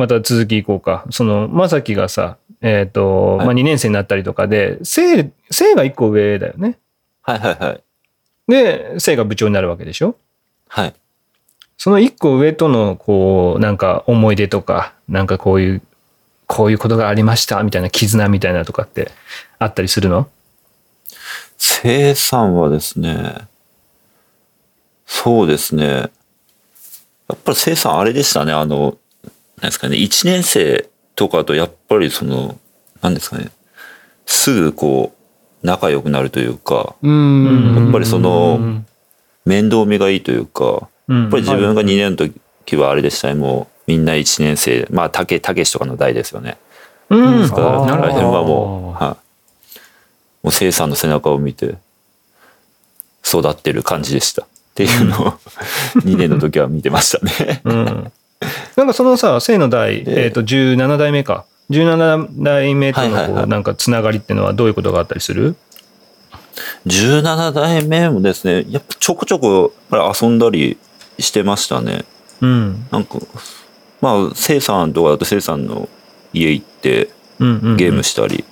また続きいこうか。その、まさきがさ、えっ、と、はいまあ、2年生になったりとかで、せい、せいが1個上だよね。はいはいはい。で、せいが部長になるわけでしょ？はい。その1個上との、こう、なんか思い出とか、なんかこういう、こういうことがありました、みたいな絆みたいなとかってあったりするの？生産はですね、そうですね。やっぱり生産あれでしたね。あの、なんですかね、1年生とかとやっぱりその、なんですかね、すぐこう、仲良くなるというか、うん。やっぱりその面倒見がいいというか、うんやっぱり自分が2年の時はあれでしたね、もうみんな1年生、まあ、たけ、たけしとかの代ですよね。うん。ですから、あーあの辺はもう、はい。もう生産の背中を見て、育ってる感じでした。っていうのを、2年の時は見てましたね。うん。なんかそのさ、生の代、でえっ、と、17代目か。17代目とのなんかつながりっていうのはどういうことがあったりする？17代目もですね、やっぱちょこちょこやっぱり遊んだりしてましたね。うん。なんか、まあ、生産とかだと生産の家行ってうんうんうん。ゲームしたり、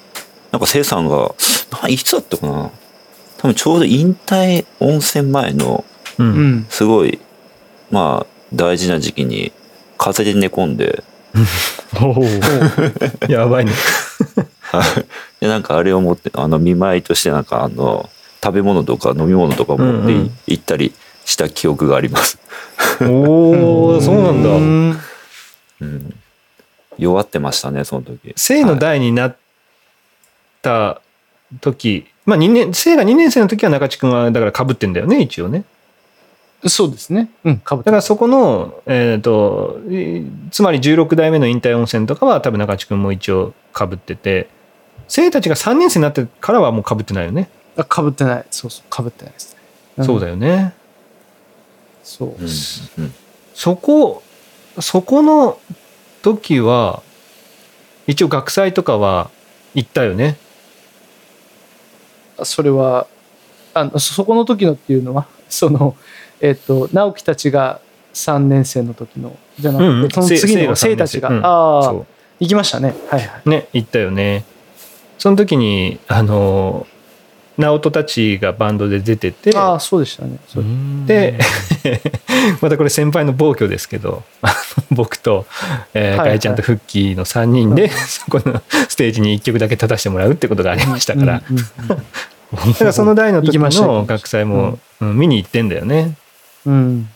なんか生産が、ないつだったかな？多分ちょうど引退温泉前の、う。うんん。すごい、まあ、大事な時期に、風邪で寝込んで。やばいね。で、なんかあれを持って、あの、見舞いとしてなんかあの、食べ物とか飲み物とか持って行ったりした記憶があります。おお、そうなんだ。んうん。弱ってましたね、その時。生の代になった時、まあ2年、生が2年生の時は中地君はだから被ってんだよね、一応ね。そうですね。うん。かぶってだからそこの、えっ、と、いつまり16代目の引退温泉とかは多分中地君も一応被ってて、生たちが3年生になってからはもう被ってないよね。あかぶってない。そうそう。かぶってないですね。んそうだよね。そう。うん。うん。そこ、そこの時は、一応学祭とかは行ったよね。それは、あの、そそこの時のっていうのは、その、えっ、と、直樹たちが3年生の時の、じゃなくて、うんうん。その次の生。生たちが、うん。ああそ、行きましたね。はいはい。う。ね、行ったよね。その時に、あの、直人たちがバンドで出てて、ああ、そうでしたね。で、またこれ先輩の暴挙ですけど、僕と、えーはいはい。ちゃんとフッキーの3人で、そこのステージに1曲だけ立たせてもらうってことがありましたから、うんうん だからその代の時の学祭も、うん。見に行ってんだよね。うん。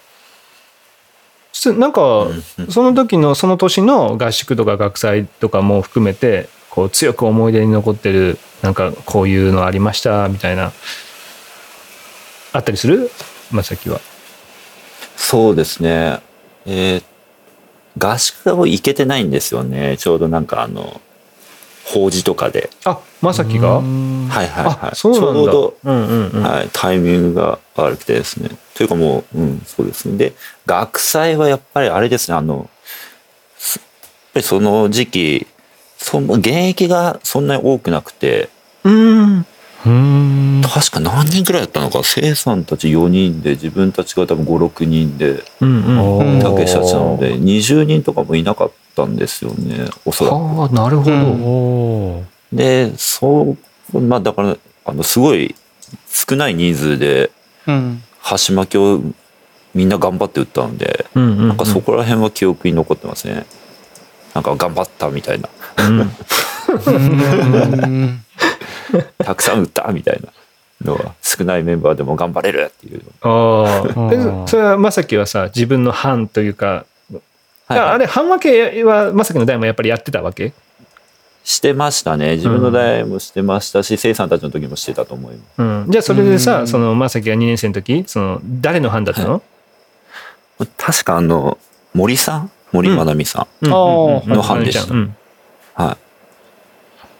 つなんか、その時のその年の合宿とか学祭とかも含めて、こう強く思い出に残ってる、なんかこういうのありました、みたいな、あったりする？まさきは。そうですね。えー合宿を行けてないんですよね。ちょうどなんかあの、法事とかで。あ、まさきが？うんはいはいはい。あ、そうなんだ。ちょうど、うんうんうん。はい、タイミングが悪くてですね。というかもう、うん、そうですね。で、学祭はやっぱりあれですね、あの、すやっぱりその時期、その現役がそんなに多くなくて、うん。うん。確か何人くらいだったのか、生さんたち4人で、自分たちが多分5、6人で、うんうん。うんたけしたちなので、20人とかもいなかったんですよね、おそらく。はあ、なるほど。うんで、そう、まあだから、あの、すごい少ない人数で、うん。箸巻きをみんな頑張って打ったので、うんうんうんなんかそこら辺は記憶に残ってますね。なんか頑張ったみたいな。うんうん たくさん打ったみたいなのは、少ないメンバーでも頑張れるっていう。ああ。それはまさきはさ、自分の班というか、はいああれ、班分けはまさきの代もやっぱりやってたわけ？してましたね。自分の代もしてましたし、生さんたちの時もしてたと思います。うん。じゃあそれでうさ、んそのまさきが2年生の時、その誰の班だったの？確かあの、森さん？森まなみさん。の班でしたうんはい。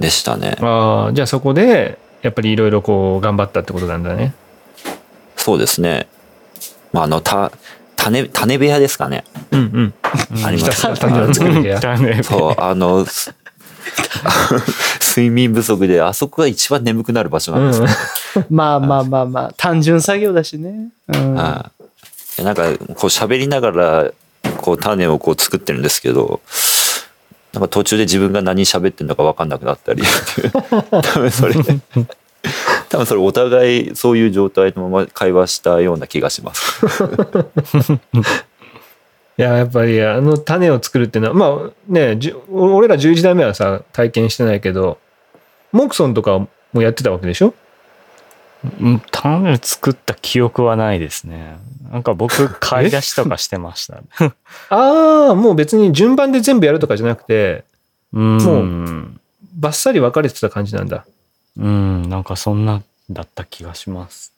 でしたね。ああ、じゃあそこで、やっぱりいろいろこう頑張ったってことなんだね。そうですね。まあ、あの、た、種、種部屋ですかね。うんうん。ありますひた種を作る 部屋。そう、あの、す 睡眠不足で、あそこが一番眠くなる場所なんですよ。まあまあまあまあ、単純作業だしね。うん。なんか、こう喋りながら、こう種をこう作ってるんですけど、なんか途中で自分が何喋ってんのか分かんなくなったり。多分それ多分それお互いそういう状態のまま会話したような気がします。いややっぱりあの種を作るっていうのはまあね俺ら11代目はさ体験してないけどモクソンとかもやってたわけでしょ？うん種作った記憶はないですね。なんか僕、買い出しとかしてました。ああもう別に順番で全部やるとかじゃなくてうん。もう、バッサリ分かれてた感じなんだうん、なんかそんなだった気がします。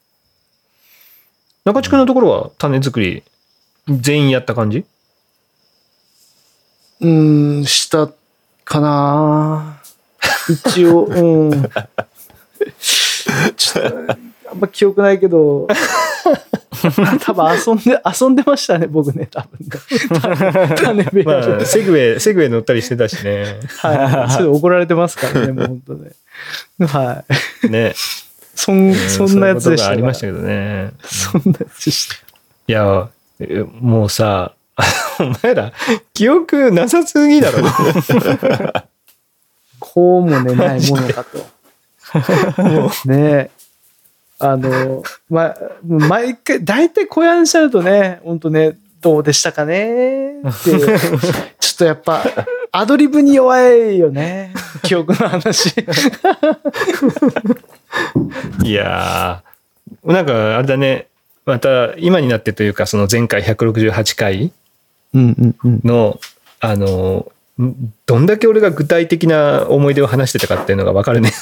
中地君のところは種作り全員やった感じ？うーん、したかな一応、うん。ちょっと、あんま記憶ないけど、多分遊んで、遊んでましたね、僕ね、多分ね。まあセグウェイセグウェイ乗ったりしてたしねはい。それ怒られてますからね、もう本当ね。はい。ねそん、そんなやつでしたありましたけどねそんなやつでした。いやえもうさお前ら記憶なさすぎだろこうもね、ないものかと。ねあの、ま、毎回、大体小屋にしゃるとね、本当ね、どうでしたかね？って、ちょっとやっぱ、アドリブに弱いよね。記憶の話。いやーなんかあれだねまた今になってというかその前回168回うんうんうん。のあのんどんだけ俺が具体的な思い出を話してたかっていうのが分かるね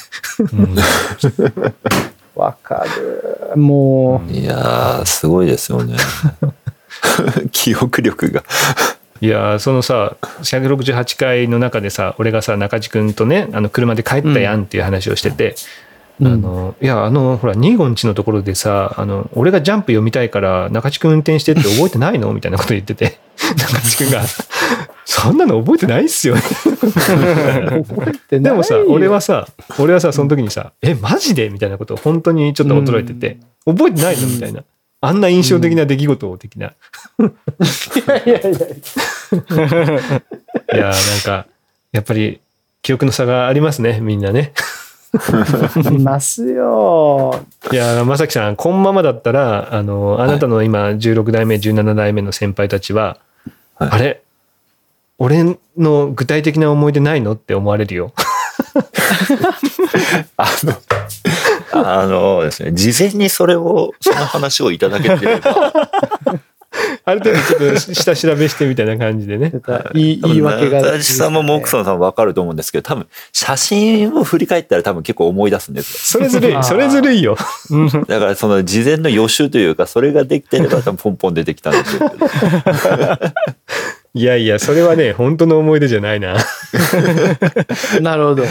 わかる。もいやーすごいですよね。記憶力が。いやーそのさ168回の中でさ俺がさ中地君とねあの車で帰ったやんっていう話をしてて、う、あのいやあのほらニーゴンチのところでさあの俺がジャンプ読みたいから中地君運転してって覚えてないの？みたいなこと言ってて。中地君が「そんなの覚えてないっすよ」でもさ俺はさ俺はさその時にさ「えマジで?」みたいなことを本当にちょっと驚いてて「覚えてないの?」みたいな。あんな印象的な出来事を的な。いやいやいや。いやーなんかやっぱり記憶の差がありますねみんなね。いますよ。いやーまさきさんこのままだったらあのあなたの今16代目17代目の先輩たちは、はいあれ？俺の具体的な思い出ないのって思われるよ。あの、あのですね、事前にそれを、その話をいただけてれば、ある程度ちょっと下調べしてみたいな感じでね。言い言い訳が。私さんもモクソンさんもわかると思うんですけど、多分、写真を振り返ったら多分結構思い出すんです それずるい、それずるいよ。よ。だからその事前の予習というか、それができてれば多分ポンポン出てきたんでしょうけど。いやいや、それはね、本当の思い出じゃないな。なるほど。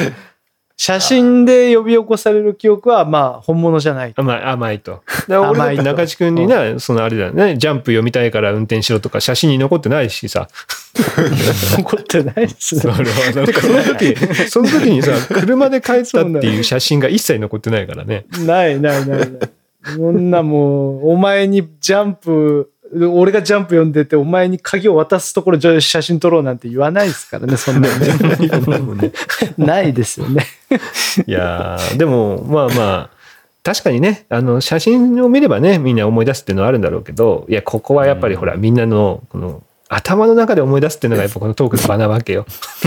写真で呼び起こされる記憶は、まあ、本物じゃない。甘い、甘いと。だから俺だって中地君にな、そのあれだよね、ジャンプ読みたいから運転しろとか写真に残ってないしさ。残ってないですそれはなんかその時、その時にさ、車で帰ったっていう写真が一切残ってないからね。ないないないない。そんなもう、お前にジャンプ、俺がジャンプ読んでて、お前に鍵を渡すところじゃあ写真撮ろうなんて言わないですからね、そんなのね。ないですよね。いやーでもまあまあ確かにねあの写真を見ればねみんな思い出すっていうのはあるんだろうけどいやここはやっぱりほら、みんなのこの頭の中で思い出すっていうのがやっぱこのトークの場なわけよ。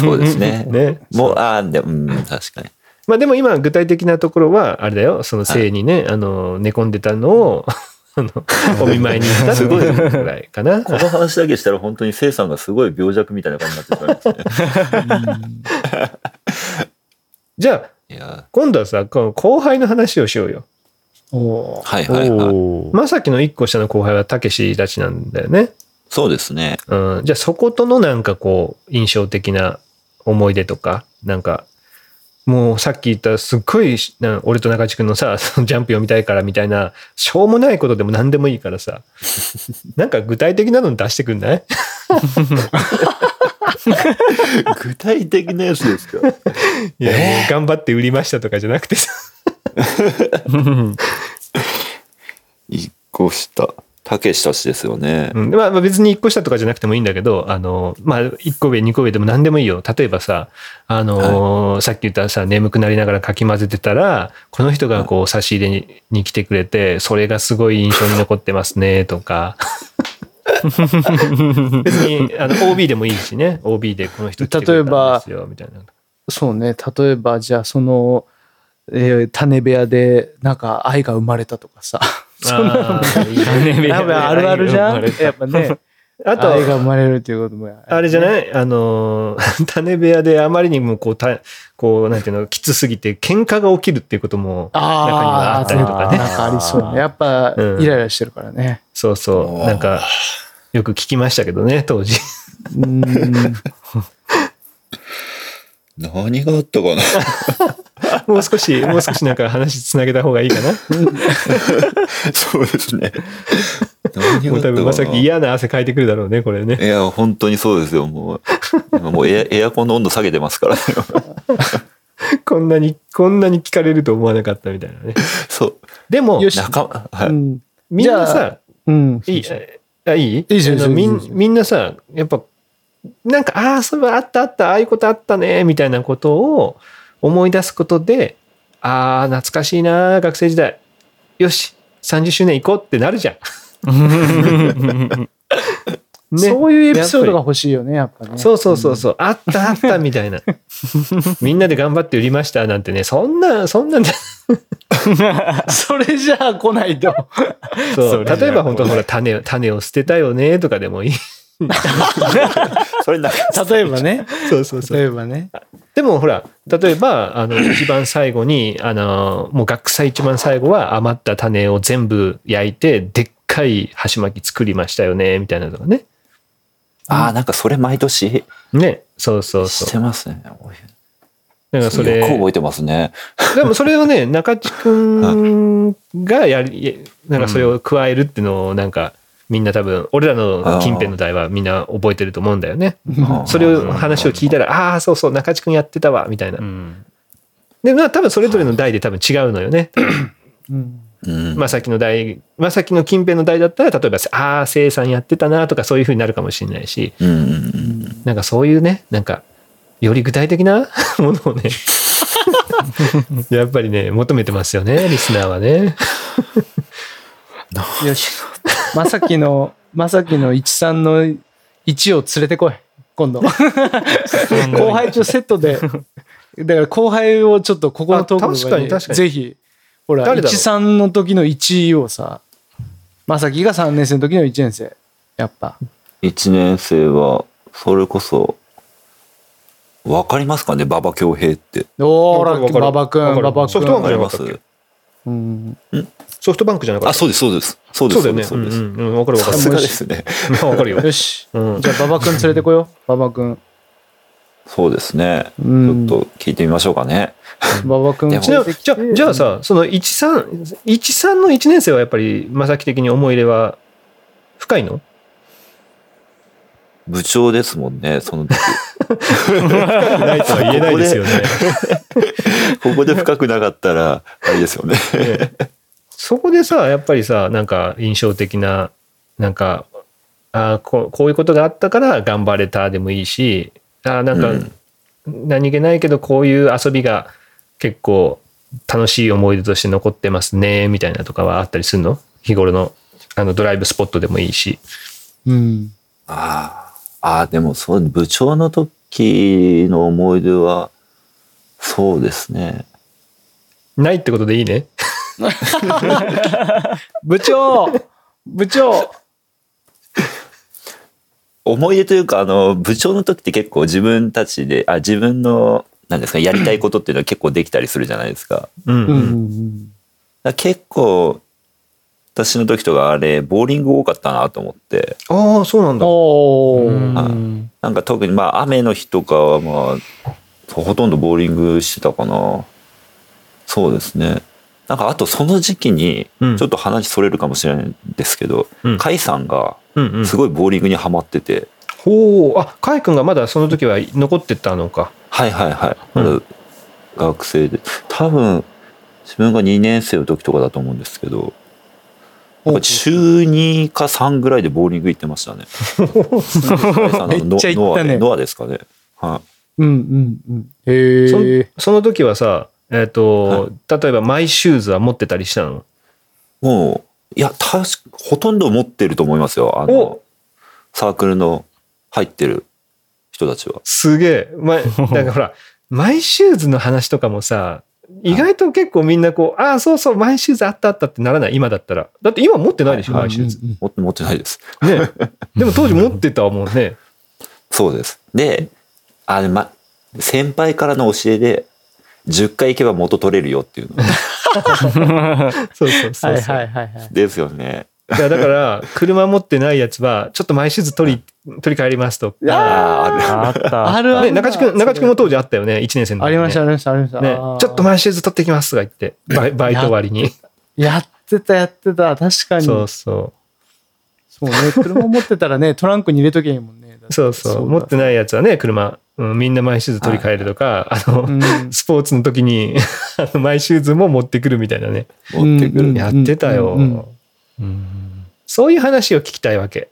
そうですね。ね。もう、ああ、でも、うん、確かに。まあでも今具体的なところはあれだよその性にね、あの寝込んでたのをあの お見舞いに行ったすごいぐらいかな？この話だけしたら本当にせいさんがすごい病弱みたいな感じになってしまいますね。じゃあ今度はさこの後輩の話をしようよ。はいはいはい。まさきの一個下の後輩はたけしたちなんだよね。そうですね。うん、じゃあそことのなんかこう印象的な思い出とかなんかもうさっき言ったすっごいな俺と中地君のさ そのジャンプ読みたいからみたいなしょうもないことでも何でもいいからさ なんか具体的なの出してくんない？具体的なやつですか？いや、もう頑張って売りましたとかじゃなくてさ。一個下。たけしたちですよね。うん、まあまあ別に1個下とかじゃなくてもいいんだけど、あの、まあ1個上、2個上でも何でもいいよ。例えばさ、あのーさっき言ったさ、眠くなりながらかき混ぜてたら、この人がこう差し入れにに来てくれて、それがすごい印象に残ってますね、とか。別に、あの、OB でもいいしね。OB でこの人来てくれたんですよ、みたいな。そうね。例えば、じゃあ、その、えー種部屋で、なんか愛が生まれたとかさ。そんなのあーいいねやっぱあるあるじゃん？やっぱね。あと、愛が生まれるっていうことも。あれじゃない？あのー、種部屋であまりにもこう、たこう、なんていうの、きつすぎて喧嘩が起きるっていうことも中にはああったりとかね。なんかありそうね。やっぱ、うんイライラしてるからね。そうそう。なんか、よく聞きましたけどね、当時。うーん。何があったかな？もう少し、もう少しなんか話つなげた方がいいかな？そうですね。何もう多分まさきい嫌な汗かいてくるだろうね、これね。や、本当にそうですよ。もう、今もうエア エアコンの温度下げてますからね。こんなに、こんなに聞かれると思わなかったみたいなね。そう。でもよ、し仲間、はい。うんみんなさ、うん。いい、あいい？いいみんなさ、やっぱ、なんか、ああ、そういえばあったあった、ああいうことあったね、みたいなことを思い出すことで、ああ、懐かしいな、学生時代。よし、30周年行こうってなるじゃん。ねそういうエピソードが欲しいよね、やっぱね。そうそうそうそう、あったあったみたいな。みんなで頑張って売りましたなんてね、そんな、そんなん それじゃあ来ないと。そう例えば本当ほら、種を、種を捨てたよねとかでもいい。それな、例えばね。そうそうそう。例えばね。でもほら、例えば、あの、一番最後に、あの、もう学祭一番最後は余った種を全部焼いて、でっかい箸巻き作りましたよね、みたいなのとかね。ああ、なんかそれ毎年ね。そうそうしそう。てますね。だからそれ、よく覚えてますね。でもそれをね、中地くんがやり、なんかそれを加えるっていうのを、なんか、みんな多分、俺らの近辺の代はみんな覚えてると思うんだよね。それを話を聞いたら、ああ、そうそう、中地くんやってたわ、みたいなう。んで、まあ多分それぞれの代で多分違うのよね。うんうん。まさきの代、まさきの近辺の代だったら、例えば、ああ、生産やってたなとかそういうふうになるかもしれないし、うんうんうん。なんかそういうね、なんか、より具体的な ものをね、やっぱりね、求めてますよね、リスナーはね。よし。まさきの、まさきの一三の一を連れてこい。今度。後輩とセットで。だから後輩をちょっとここのトークかに確かにぜひ、ほら、一三の時の一をさ、まさきが3年生の時の1年生。やっぱ。一年生は、それこそ、わかりますかね？馬場恭平って。おーら、わかるわかる馬場くん、わかる馬場くソフトバンクん。じゃなかったっけ？うん。ソフトバンクじゃなかった？あ、そうです、そうです。そうです。そうだよね。そうです。うんうんうん、わかるわかる。さすがですね。わかるよ。よし。うんじゃあ、馬場くん連れてこよう。馬場くん。そうですね。ちうんょっと聞いてみましょうかね。馬場くんでもじゃあ、じゃあじゃあさ、その13、13の1年生はやっぱり、まさき的に思い入れは深いの？部長ですもんね、その時。ないとは言えないですよね。ここで深くなかったら、あれですよね。そこでさ、やっぱりさ、なんか印象的な、なんか、あーこうこういうことがあったから頑張れたでもいいし、あーなんか、うん何気ないけどこういう遊びが結構楽しい思い出として残ってますね、みたいなとかはあったりするの？日頃のあのドライブスポットでもいいし。うん。ああ、でもそう、部長の時の思い出は、そうですね。ないってことでいいね。部長部長思い出というか、あの、部長の時って結構自分たちで、あ、自分の、なんですか、やりたいことっていうのは結構できたりするじゃないですか。うん、うん結構、私の時とかあれ、ボーリング多かったなと思って、ああ、そうなんだ。おうなんか特にまあ雨の日とかはまあ、ほとんどボーリングしてたかな。そうですね。なんかあとその時期に、うんちょっと話それるかもしれないんですけど、うん甲斐さんがうんうん。すごいボーリングにはまってて、ほう、あ、カイ君がまだその時は残ってたのか。はいはいはい。うんまだ学生で。多分、自分が2年生の時とかだと思うんですけど、中2か3ぐらいでボーリング行ってましたね。めっちゃ行ったねノアでノアですかね。はい。うんうんうん。へそえ。その時はさ、えっ、と、例えばマイシューズは持ってたりしたの？もう、いや、確か、ほとんど持ってると思いますよ。あのお、サークルの入ってる人たちは。すげえ。ま、だからほら、マイシューズの話とかもさ、意外と結構みんなこう、ああ、そうそう、マイシューズあったあったってならない、今だったら。だって今持ってないでしょ、マイシューズ。持って持ってないです。ね。でも当時持ってたもんね。そうです。で、あれ、ま、先輩からの教えで、10回行けば元取れるよっていうの。そうそうそうそう。はいはいはいはい。ですよね。だから、車持ってないやつは、ちょっとマイシューズ取り、取り帰りますと。ああ、ある。あった。ね、あるある。中地君、中地君も当時あったよね、1年生の時、ね。ありました、ありました、ありました。ねちょっとマイシューズ取ってきますとか言って、バイバイト終わりに。やってた、やってた。確かに。そうそそうね。車持ってたらね、トランクに入れとけへんもんね。う。そうそう。持ってい。ないやつはね、車、うん、みんなマイシューズ取り帰るとか、あの、うんスポーツの時に、あのマイシューズも持ってくるみたいなね。持ってくる。うんやってたよ。うんうんうんそういう話を聞きたいわけ。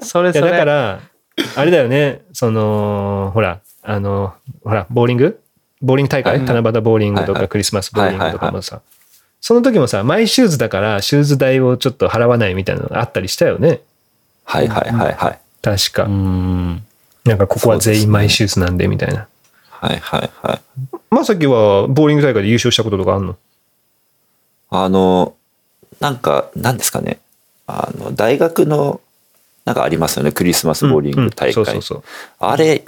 それそれ。だから、あれだよね、その、ほら、あの、ほら、ボーリング？ボーリング大会、はい七夕ボーリングとはいはいかクリスマスボーリングとかもさ、その時もさ、マイシューズだからシューズ代をちょっと払わないみたいなのがあったりしたよね。はいはいはいはい。確か。うん。なんかここは全員マイシューズなんでみたいな。はいはいはい。まさきはボーリング大会で優勝したこととかあんの？あの、なんか、なんですかね。あの、大学の、なんかありますよね。クリスマスボーリング大会。あれ、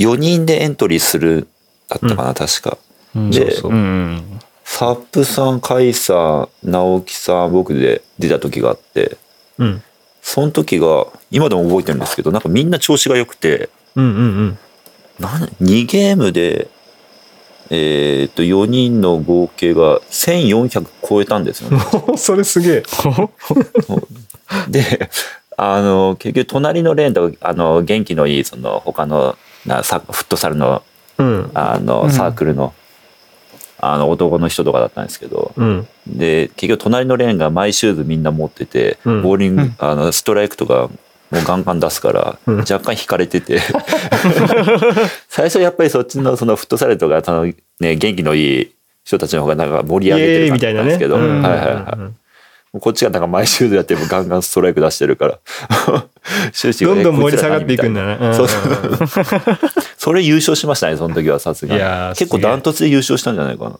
4人でエントリーする、だったかな、確か。うんでそうそううん。サップさん、カイさん、直樹さん、僕で出た時があって、うん。その時が、今でも覚えてるんですけど、なんかみんな調子が良くて、うんうんなん2ゲームで、えーっと、4人の合計が1400超えたんですよね。うん。それすげえ。で、あの、結局隣のレーンと、あの、元気のいい、その、他の、なサフットサルの、うん。あの、うんサークルの、あの、男の人とかだったんですけど、うん。で、結局隣のレーンがマイシューズみんな持ってて、うんボーリング、うんあの、ストライクとか、もうガンガン出すから、うん。若干引かれてて、最初やっぱりそっちのそのフットサルとか、そのね、元気のいい人たちの方がなんか盛り上げてる感じみたいなんですけど、うん。はいはいはい。こっちがなんかマイシューズやってもガンガンストライク出してるから、どんどん盛り下がっていくんだな。うん。そうそう。それ優勝しましたね、その時はさすがに。結構ダントツで優勝したんじゃないかな。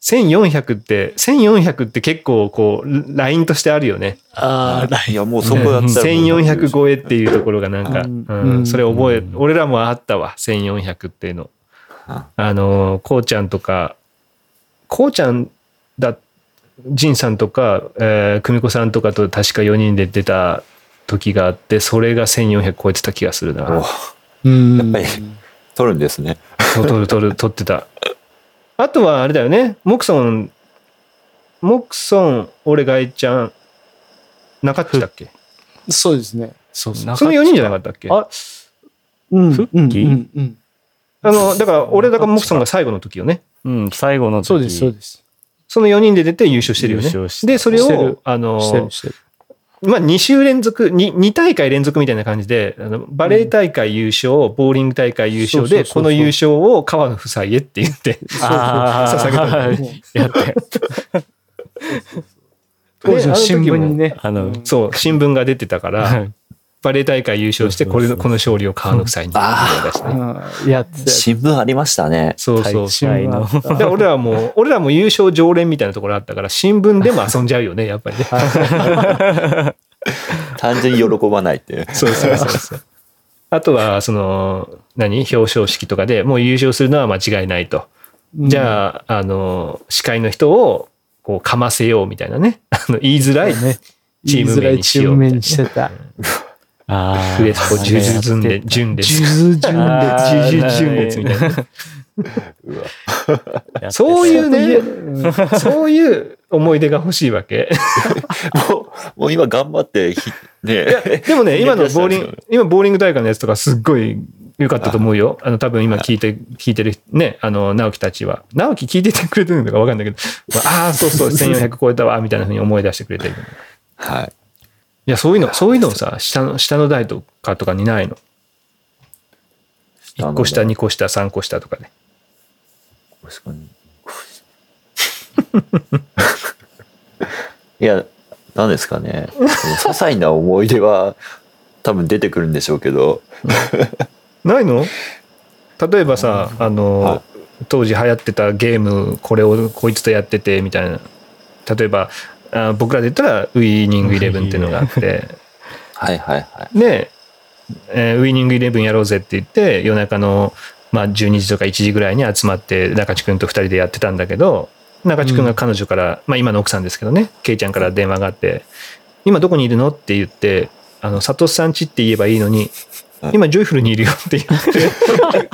1400って、1400って結構こう、ラインとしてあるよね。ああ、ライいや、もうそこやったら。1400超えっていうところがなんか、うんそれ覚え、俺らもあったわ、1400っていうの。ああの、こうちゃんとか、こうちゃんだ、ジンさんとか、えー、久美子さんとかと確か4人で出た時があって、それが1400超えてた気がするおな。うん。やっぱり取るんですね。そう取る取る取ってた。あとはあれだよね、モクソン、モクソン、俺がいちゃん、中っちだっけ？そうですね。そうその4人じゃなかったっけ？あうん。フッキーうんうんうんあの、だから、俺だからモクソンが最後の時よね。うん、最後の時そうです、そうです。その4人で出て優勝してるよね優勝し。てで、それをあの、してる、してる。まあ、2週連続、2, 2大会連続みたいな感じで、あのバレー大会優勝、ボーリング大会優勝で、この優勝を川野夫妻へって言って、捧げたんやって。当時の新聞にね。あの、そう、新聞が出てたから、バレー大会優勝して、これの、この勝利を川野夫妻に出してね。うんやってた。新聞ありましたね。そうそう。新聞で俺らも、俺らも優勝常連みたいなところあったから、新聞でも遊んじゃうよね、やっぱりね。単純に喜ばないっていう。そうそうそうそう。あとは、その、何？表彰式とかでもう優勝するのは間違いないと。うんじゃあ、あの、司会の人を、こう、かませようみたいなね。あの、言いづらいね。チーム名にしようみたいなね。あフレスコ、ジュジュズンで、順です。ジュズジュンあージュジュ順列みたいな。でそういうね、うんそういう思い出が欲しいわけ。もう、もう今頑張ってひ、ねでもね、今のボーリング、今ボーリング大会のやつとかすっごいよかったと思うよ。あの、多分今聞いて、聞いてるね、あの、直樹たちは。直樹聞いててくれてるのかわかんないけど、ああ、そうそう、1400超えたわ、みたいなふうに思い出してくれてる。はい。いや、そういうの、そういうのをさ、下の、下の台とかとかにないの。1個下、2個下、3個下とかね。確かに。いや、何ですかね。些細な思い出は多分出てくるんでしょうけど、ないの？例えばさ、あの、はい当時流行ってたゲーム、これをこいつとやってて、みたいな。例えば、あ僕らで言ったら、ウィーニングイレブンっていうのがあって、はいはいはい。で、えーウィーニングイレブンやろうぜって言って、夜中の、まあ、12時とか1時ぐらいに集まって、中地君と2人でやってたんだけど、中地君が彼女から、まあ今の奥さんですけどね、ケイちゃんから電話があって、今どこにいるのって言って、あの、佐藤さんちって言えばいいのに、今ジョイフルにいるよって言って、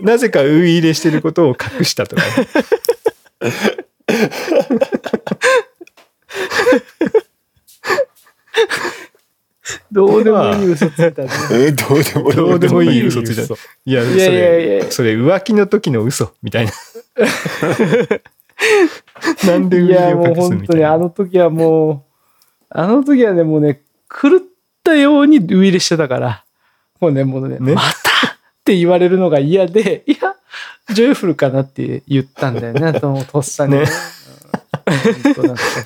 なぜかウイ入れしてることを隠したとかね。どうでもいい嘘ついたね。えーどうでもいい。どうでもいい嘘ついちゃう。いや、そいやいやいやれ、それ浮気の時の嘘みたいな。なんでいや、もう本当にあ。の時はもう、あの時はね、もうね、狂ったようにウイイレしてたから、もうね、もうね、ね？またって言われるのが嫌で、いや、ジョイフルかなって言ったんだよね、そのとっさにね。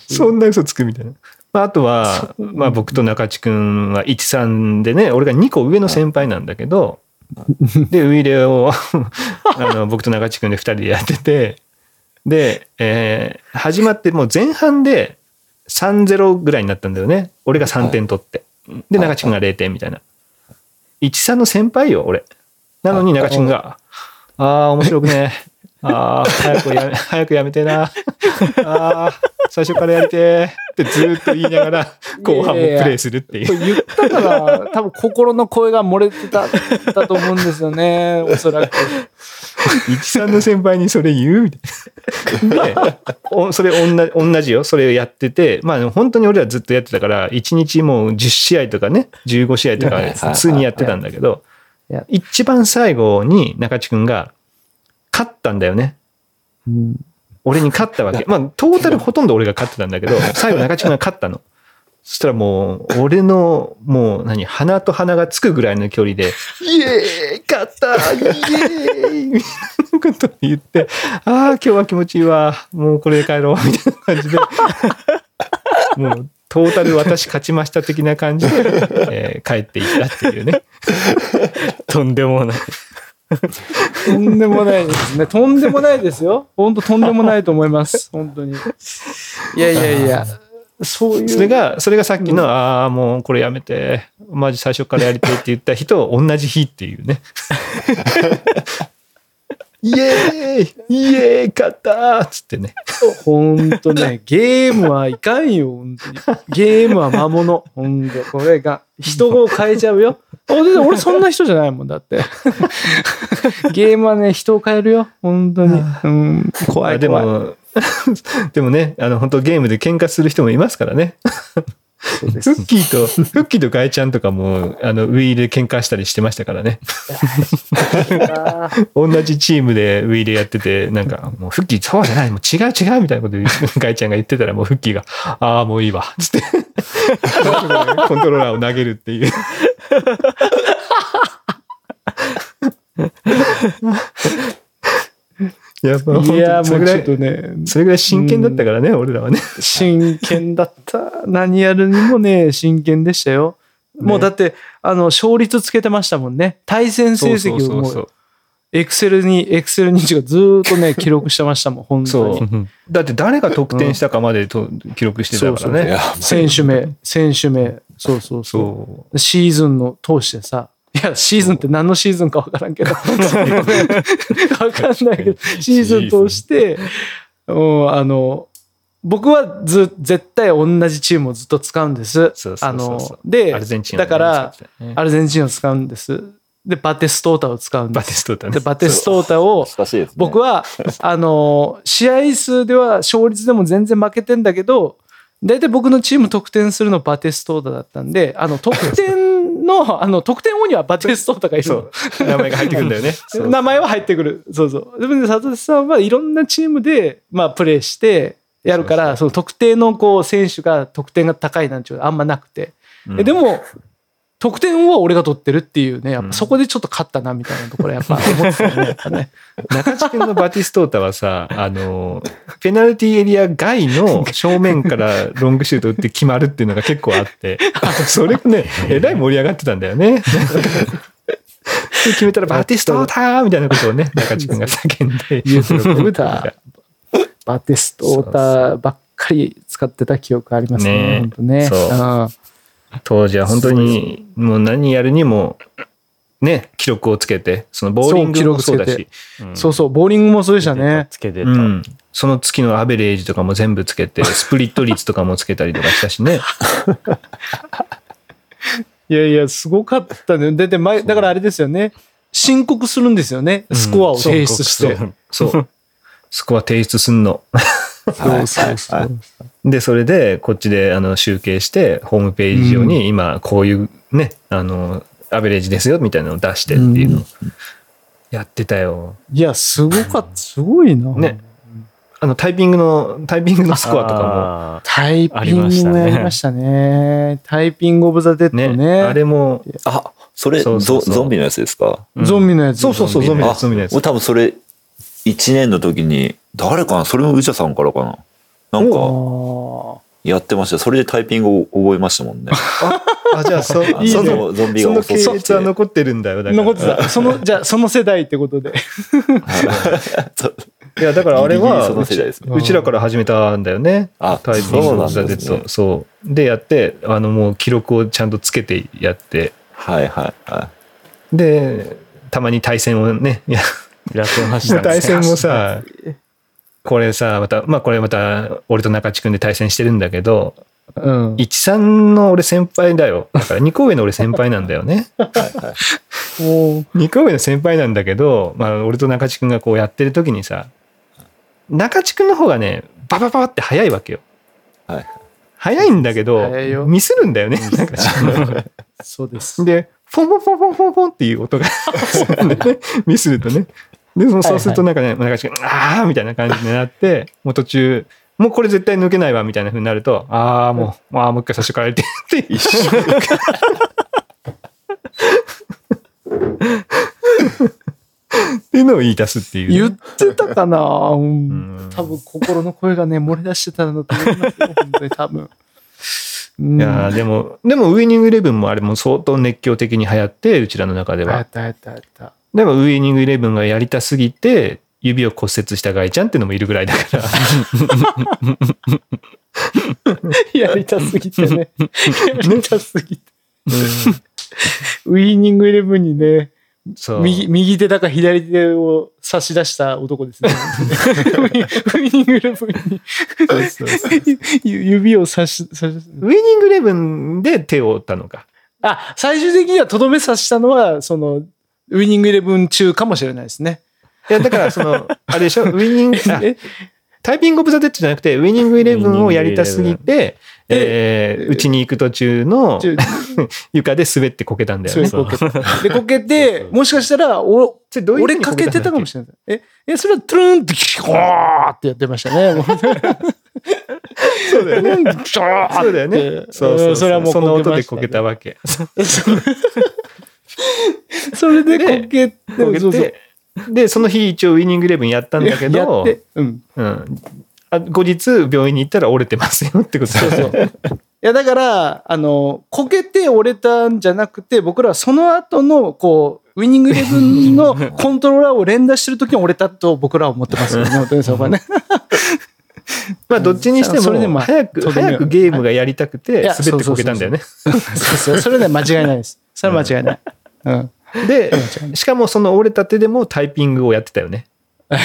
そんな嘘つくみたいな。まあ、あとは、まあ僕と中地君は13でね、俺が2個上の先輩なんだけど、で、ウイイレを あの僕と中地君で2人でやってて、で、えー始まってもう前半で3-0ぐらいになったんだよね。俺が3点取って。で、中地君が0点みたいな。13の先輩よ、俺。なのに中地君が、ああ、面白くね。ああ、早くやめ、早くやめてえな。ああ、最初からやりてえってずーっと言いながら、後半もプレイするっていう。これ言ったから、多分心の声が漏れてた、だと思うんですよね、おそらく。一三の先輩にそれ言う？みたいな。で、おそれ同じ同じよ。それをやってて、まあ本当に俺らずっとやってたから、1日もう10試合とかね、15試合とかはいはいはい普通にやってたんだけどいや、一番最後に中地君が勝ったんだよね。うん俺に勝ったわけ。まあ、トータルほとんど俺が勝ってたんだけど、最後中地君が勝ったの。そしたらもう、俺の、もう何、鼻と鼻がつくぐらいの距離で、イエーイ勝ったイエーイみたいなことを言って、ああ、今日は気持ちいいわ。もうこれで帰ろう。みたいな感じで、もう、トータル私勝ちました的な感じで、えー帰っていったっていうね。とんでもない。とんでもないですね。とんでもないですよ。本当とんでもないと思います。本当に。いやいやいや、そういう。それが、それがさっきの、ああ、もうこれやめて、マジ最初からやりたいって言った日と同じ日っていうね。イエーイイエーイ勝ったつってね。本当ね、ゲームはいかんよ、本当に。ゲームは魔物。本当これが、人を変えちゃうよ。俺、俺そんな人じゃないもんだって。ゲームはね、人を変えるよ。本当に。うん、怖い怖い。も、でもね、あの、本当ゲームで喧嘩する人もいますからね。そうですフッキーと、フッキーとガイちゃんとかも、あの、ウィーで喧嘩したりしてましたからね。同じチームでウィーでやってて、なんか、もうフッキーそうじゃない、もう違う違うみたいなことガイちゃんが言ってたら、もうフッキーが、ああ、もういいわ、つって、コントローラーを投げるっていう。やっぱ本当いや、にそれぐらいもうちょっとね、それぐらい真剣だったからね、俺らはね。真剣だった。何やるにもね、真剣でしたよ。もうだって、あの、勝率つけてましたもんね。対戦成績をもう、エクセルに、エクセル認知がずーっとね、記録してましたもん、本当そに。う。だって誰が得点したかまでと記録してたからね。選手名、選手名、そうそうそ。そうシーズンの通してさ、いや、シーズンって何のシーズンかわからんけど、わかんないけど、シーズン通して、うん、あの、僕はず、絶対同じチームをずっと使うんです。あので、アルゼンチンをねだからアルゼンチンを使うんです。で、バテストータを使うんバです。テストだねで、。バテストータを、ね。僕は、あの、試合数では勝率でも全然負けてんだけど、大体僕のチーム得点するのバテストータだったんで、あの、得点の、あの、得点王にはバティストータがいるのそう。名前が入ってくるんだよね。名前は入ってくる。そうそう。でもね、佐藤さんはいろんなチームで、まあ、プレーしてやるから、その特定のこう、選手が得点が高いなんていうのはあんまなくて。うんえでも、得点は俺が取ってるっていうね、やっぱそこでちょっと勝ったなみたいなところやっぱ 思ってたよね。やっぱね中地君のバティストータはさ、あの、ペナルティーエリア外の正面からロングシュート打って決まるっていうのが結構あって、それがね、えらい盛り上がってたんだよね。で決めたらバティストーターみたいなことをね、中地君が叫んで言うてるブタバティストータばっかり使ってた記憶ありますね。ね本当ね。そううん当時は本当にもう何やるにも、ね、記録をつけて、そのボーリングもそうだそう記し、そうそう、ボーリングもそうでしたね。つけてた。うん、その月のアベレージとかも全部つけて、スプリット率とかもつけたりとかしたしね。いやいや、すごかったね。で、で、前、だからあれですよね。申告するんですよね。スコアを提出して。そうそう。スコア提出すんの。そうそうそう。で、それで、こっちで、あの、集計して、ホームページ上に、今、こういうね、あの、アベレージですよ、みたいなのを出してっていうのをやってたよ。いや、すごかった。すごいな。ね。あの、タイピングの、タイピングのスコアとかかタイピングもやりましたね。タイピングオブザ・デッも、ね、ドね。あれも、あ、それそうそうそうゾゾンビのやつですか？うんゾンビのやつ。そうそうそう、ゾンビのやつ、ゾンビのやつ俺。多分それ、1年の時に、誰かな？それも宇茶さんからかな？なんか、あやってました。それでタイピングを覚えましたもんね。あ、じゃあ、そ、あその、のゾンビがその襲ってきて系列は残ってるんだよ、だから。残ってた。その、じゃあ、その世代ってことで。いや、だからあれは、うちらから始めたんだよね。あタイピングそうで。そう。で、やって、あの、もう記録をちゃんとつけてやって、はいはいはで、たまに対戦をね、いや、やってましたね。対戦もさ、これさ、また、まあこれまた、俺と中地君で対戦してるんだけど、うん。13の俺先輩だよ。だから2個上の俺先輩なんだよね。もう、2個上の先輩なんだけど、まあ俺と中地君がこうやってる時にさ、中地君の方がね、ババババって早いわけよ。い。はい。早いんだけどミスるんだよね、中地君。そうです。で、フォンフォンフォンフォンフォンフォンっていう音がミスるとね。で、そのそうするとなんかね、中地君、あーみたいな感じになって、もう途中、もうこれ絶対抜けないわみたいな風になると、ああ、もう、まあ、もう一回最初からやってって一緒っていうのを言い出すっていうね、言ってたかなうんうん多分心の声がね、漏れ出してたんだと思いますよ。本当に多分。うんいやーでも、でもウイニングイレブンもあれも相当熱狂的に流行って、うちらの中では。やったやったやった。でもウイニングイレブンがやりたすぎて、指を骨折したガイちゃんっていうのもいるぐらいだから。やりたすぎてね。やりたすぎて。ウイニングイレブンにね、そう。右右手だか左手を差し出した男ですね。ウイニングイレブンに指を差し、差しウイニングイレブンで手を折ったのか。あ、最終的にはとどめ刺したのは、その、ウイニングイレブン中かもしれないですね。いや、だからその、あれでしょ、ウイニング、タイピングオブザ・デッドじゃなくて、ウイニングイレブンをやりたすぎて、え？ー、うちに行く途中の中 床で滑ってこけたんだよね。それこけて。で、こけて、もしかしたら、お、俺かけてたかもしれない。え、え、それはトゥルンって、キコーってやってましたね。そうだよね。ね。そうだよね。そうそうそれはもうその音でここけたわけ。それでこけて、で、その日一応ウイニングイレブンやったんだけど、て、うん。うん。あ後日病院に行ったら折れてますよってことだそうそう。いや、だから、あの、こけて折れたんじゃなくて、僕らはその後の、こう、ウイニングイレブンの コントローラーを連打してる時に折れたと僕らは思ってますよね。本当にそこはね。まあどっちにしてもそれでまあ早く早くゲームがやりたくいてや滑ってこけたんだよね。そうそうそれね、間違いないです。それは間違いない。うん。でしかもその折れた手でもタイピングをやってたよね。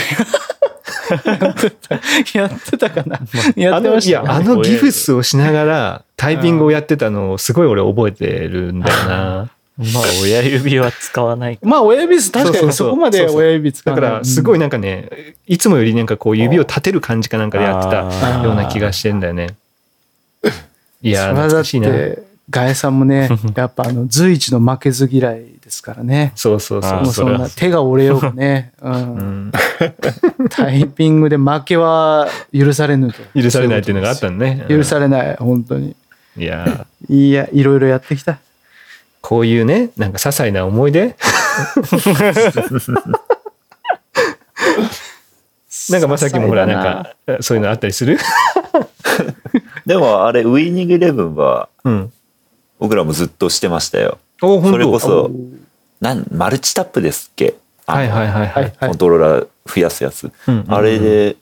やってたかな。やあってましたよのいやあのギフスをしながらタイピングをやってたのをすごい俺覚えてるんだよな。まあ、親指は使わないか。まあ、親指、確かにそこまで親指使だわない。からすごいい。なんかねいつもよりなんかこう指を立てる感じかなんかでやってあたーような気がしてんだよね。いや懐かしいな。て、ガエさんもね、やっぱあの随一の負けず嫌いですからね。そうそうそう。あもうそんな手が折れようがね、う、うん。んタイピングで負けは許されぬと。許されないっていうのがあったのね。許されない、本当に。いやいや、いろいろやってきた。こういうねなんか些細な思い出？なんかまさきもほらなんかそういうのあったりする？でもあれウイニングイレブンはうん。僕らもずっとしてましたよ。それこそなんマルチタップですっけ？はいはいはいははい。いコントローラー増やすやつ、うんうんうん。あれで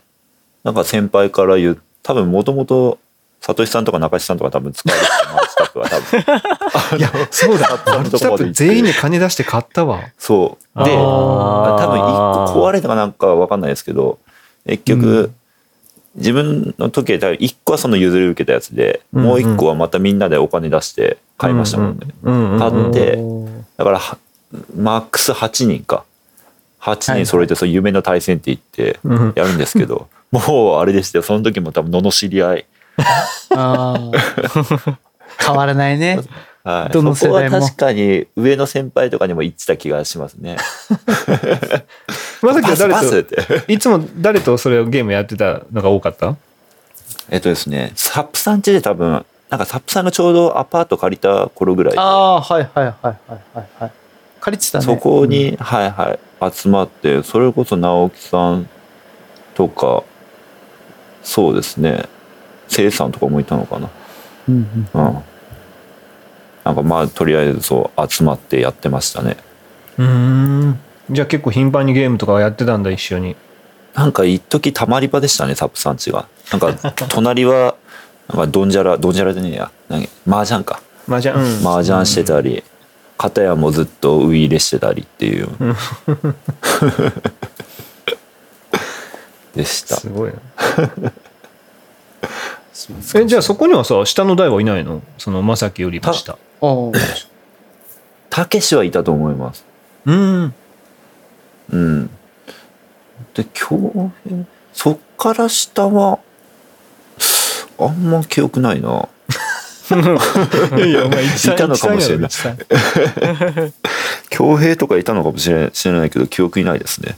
なんか先輩から言う多分もともとサトシさんとか中地さんとか多分使えるってマルチタップは多分。いやそうだ。あマルチタップ全員で金出して買ったわ。そう。で多分1個壊れたかなんかわかんないですけど結局、自分の時は多分1個はその譲り受けたやつで、うんうん。もう1個はまたみんなでお金出して買いましたもんね、うんうんうんうん。買ってだからはマックス8人か。8人揃えてその夢の対戦って言ってうん。やるんですけど、もうあれでしたよ。その時も多分罵り合い、変わらないね。はい、どのそこは世代も確かに上の先輩とかにも言ってた気がしますね。まさきは誰と？て。いつも誰とそれをゲームやってたのが多かった？えっとですねサップさん家で多分なんかサップさんがちょうどアパート借りた頃ぐらい。でああ、はいはいはいはいはいはい。借りてたね。そこに、はいはい集まってそれこそ直樹さんとかそうですね。せいさんとかもいたのかな。うんうん。うん。なんかまあとりあえずそう集まってやってましたね。うん。じゃあ結構頻繁にゲームとかやってたんだ一緒に。なんか一時たまり場でしたねサップさんちが。なんか隣は なんかドンジャラドンジャラでねえや。何麻雀か。麻雀うん。麻雀してたり片やもずっとウイイレしてたりっていう。でした。すごいな。えじゃあそこにはさ下の代はいないの？そのまさきよりも下。たけしはいたと思います。うん。うん。で恭平そっから下はあんま記憶ないな いやいやお前一いたのかもしれない。一さん恭平とかいたのかもしれないけど記憶にないですね。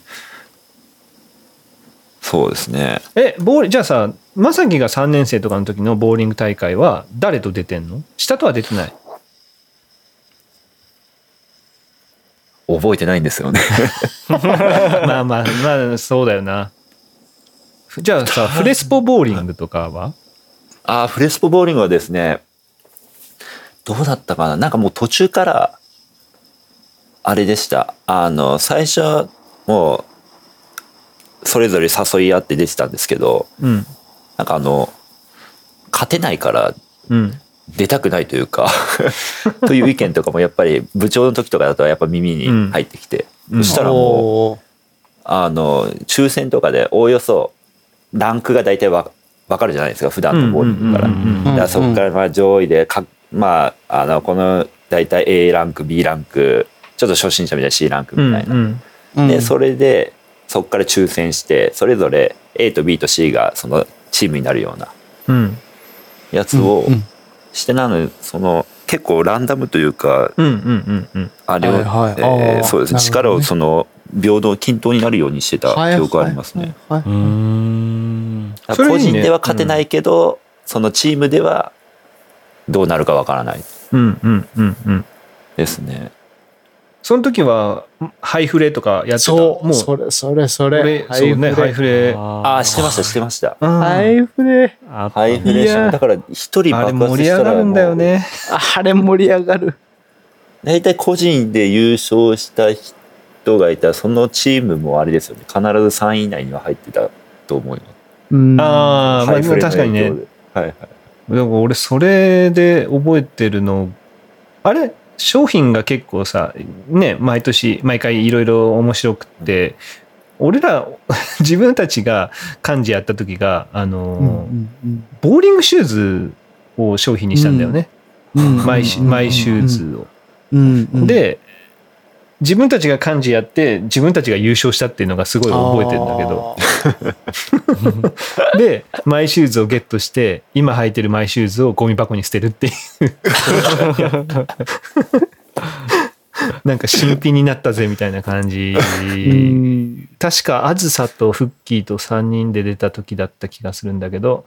そうですね。えボールじゃあさまさきが3年生とかの時のボーリング大会は誰と出てんの？下とは出てない。覚えてないんですよね。まあまあまあそうだよな。じゃあさ フレスポボーリングとかは？あーフレスポボーリングはですねどうだったかな？なんかもう途中からあれでした。あの最初はもうそれぞれ誘い合って出てたんですけどうん。なんかあの勝てないからうん。出たくないというか という意見とかもやっぱり部長の時とかだとやっぱ耳に入ってきて、うん。そしたらもうあの抽選とかでおおよそランクが大体わ分かるじゃないですか普段のボーリングから。だからそこからまあ上位でか、まあ、あのこの大体 A ランク B ランクちょっと初心者みたいな C ランクみたいな。うんうん。でそれでそこから抽選してそれぞれ A と B と C がそのチームになるようなうん。やつをしてなのでその結構ランダムというかうんうんうんうん。あれを、はいはい。えーそうですね。力をその平等均等になるようにしてたはい記憶ありますね。個人では勝てないけど、そのチームではどうなるかわからないうんうんうんうんですね。その時はハイフレとかやってた？そう、もうそれそれそれ。俺そうねハイフレああ、してました、してました。うんハイフレ。ハイフレだから一人あれ爆発盛りしたら上がるんだよ。ねあれ盛り上がる。大体個人で優勝した人がいたら、そのチームもあれですよね。必ず3位以内には入ってたと思います。うん。ああまあ確かにね。はいはい。でも俺それで覚えてるのあれ？商品が結構さね毎年毎回いろいろ面白くって俺ら 自分たちが幹事やった時があの、ボーリングシューズを賞品にしたんだよね、うんマイシマイシューズを。で自分たちが幹事やって自分たちが優勝したっていうのがすごい覚えてるんだけど。でマイシューズをゲットして今履いてるマイシューズをゴミ箱に捨てるっていう。なんか新品になったぜみたいな感じ。うん。確かあずさとフッキーと3人で出た時だった気がするんだけど。